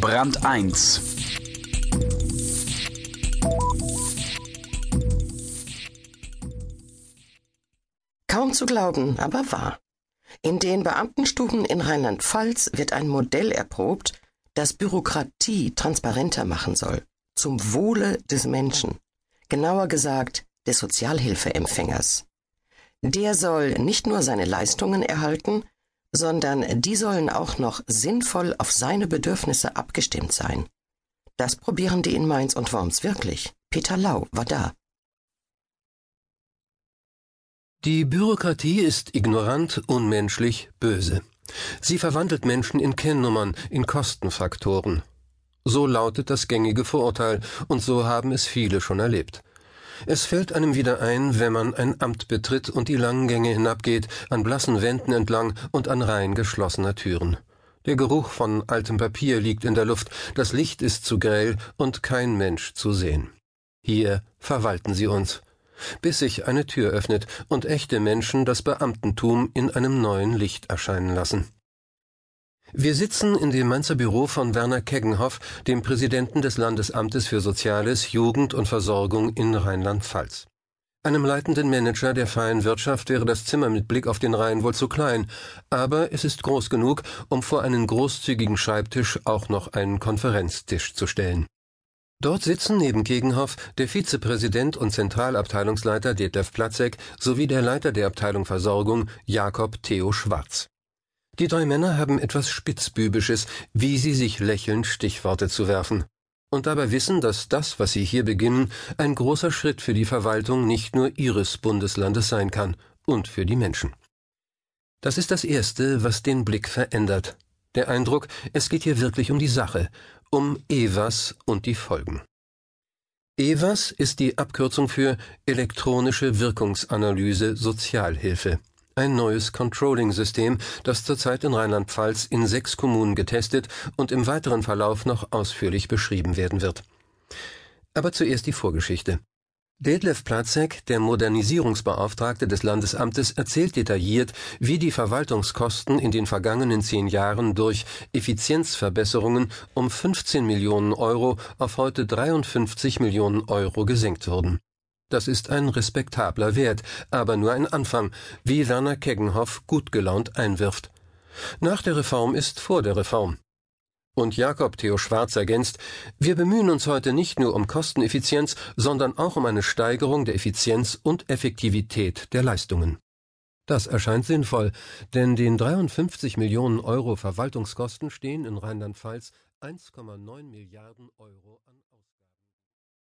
Brand 1 Kaum zu glauben, aber wahr. In den Beamtenstuben in Rheinland-Pfalz wird ein Modell erprobt, das Bürokratie transparenter machen soll, zum Wohle des Menschen, genauer gesagt des Sozialhilfeempfängers. Der soll nicht nur seine Leistungen erhalten, sondern die sollen auch noch sinnvoll auf seine Bedürfnisse abgestimmt sein. Das probieren die in Mainz und Worms wirklich. Peter Lau war da. Die Bürokratie ist ignorant, unmenschlich, böse. Sie verwandelt Menschen in Kennnummern, in Kostenfaktoren. So lautet das gängige Vorurteil, und so haben es viele schon erlebt. Es fällt einem wieder ein, wenn man ein Amt betritt und die langen Gänge hinabgeht, an blassen Wänden entlang und an Reihen geschlossener Türen. Der Geruch von altem Papier liegt in der Luft, das Licht ist zu grell und kein Mensch zu sehen. Hier verwalten sie uns bis sich eine Tür öffnet und echte Menschen das Beamtentum in einem neuen Licht erscheinen lassen. Wir sitzen in dem Mainzer Büro von Werner Keggenhoff, dem Präsidenten des Landesamtes für Soziales, Jugend und Versorgung in Rheinland-Pfalz. Einem leitenden Manager der freien Wirtschaft wäre das Zimmer mit Blick auf den Rhein wohl zu klein, aber es ist groß genug, um vor einen großzügigen Schreibtisch auch noch einen Konferenztisch zu stellen. Dort sitzen neben Gegenhoff der Vizepräsident und Zentralabteilungsleiter Detlef Platzek sowie der Leiter der Abteilung Versorgung Jakob Theo Schwarz. Die drei Männer haben etwas Spitzbübisches, wie sie sich lächeln, Stichworte zu werfen. Und dabei wissen, dass das, was sie hier beginnen, ein großer Schritt für die Verwaltung nicht nur ihres Bundeslandes sein kann und für die Menschen. Das ist das Erste, was den Blick verändert. Der Eindruck, es geht hier wirklich um die Sache, um EWAS und die Folgen. EWAS ist die Abkürzung für elektronische Wirkungsanalyse Sozialhilfe. Ein neues Controlling-System, das zurzeit in Rheinland-Pfalz in sechs Kommunen getestet und im weiteren Verlauf noch ausführlich beschrieben werden wird. Aber zuerst die Vorgeschichte. Detlef Platzek, der Modernisierungsbeauftragte des Landesamtes, erzählt detailliert, wie die Verwaltungskosten in den vergangenen zehn Jahren durch Effizienzverbesserungen um 15 Millionen Euro auf heute 53 Millionen Euro gesenkt wurden. Das ist ein respektabler Wert, aber nur ein Anfang, wie Werner Keggenhoff gut gelaunt einwirft. Nach der Reform ist vor der Reform. Und Jakob Theo Schwarz ergänzt, wir bemühen uns heute nicht nur um Kosteneffizienz, sondern auch um eine Steigerung der Effizienz und Effektivität der Leistungen. Das erscheint sinnvoll, denn den 53 Millionen Euro Verwaltungskosten stehen in Rheinland-Pfalz 1,9 Milliarden Euro an